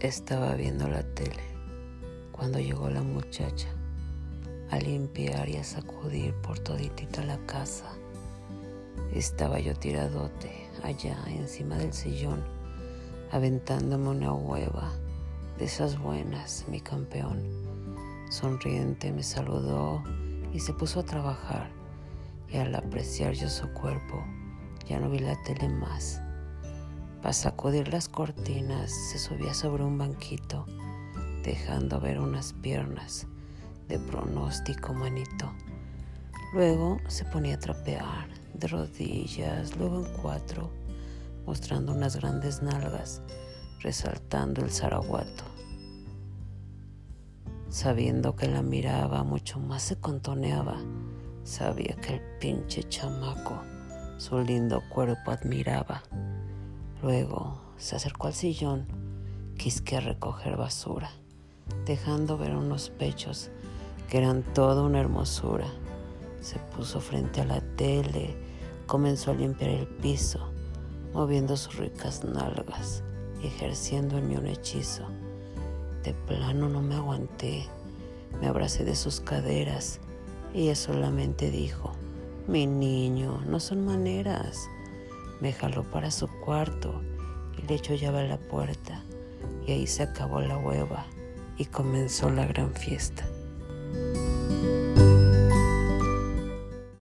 Estaba viendo la tele cuando llegó la muchacha a limpiar y a sacudir por toditita la casa. Estaba yo tiradote allá encima del sillón, aventándome una hueva de esas buenas, mi campeón. Sonriente me saludó y se puso a trabajar, y al apreciar yo su cuerpo, ya no vi la tele más. Para sacudir las cortinas se subía sobre un banquito, dejando ver unas piernas de pronóstico manito. Luego se ponía a trapear de rodillas, luego en cuatro, mostrando unas grandes nalgas, resaltando el zaraguato. Sabiendo que la miraba, mucho más se contoneaba. Sabía que el pinche chamaco su lindo cuerpo admiraba. Luego se acercó al sillón, quisque recoger basura, dejando ver unos pechos que eran toda una hermosura. Se puso frente a la tele, comenzó a limpiar el piso, moviendo sus ricas nalgas, ejerciendo en mí un hechizo. De plano no me aguanté, me abracé de sus caderas y ella solamente dijo, mi niño, no son maneras. Me jaló para su cuarto y le echó llave a la puerta. Y ahí se acabó la hueva y comenzó la gran fiesta.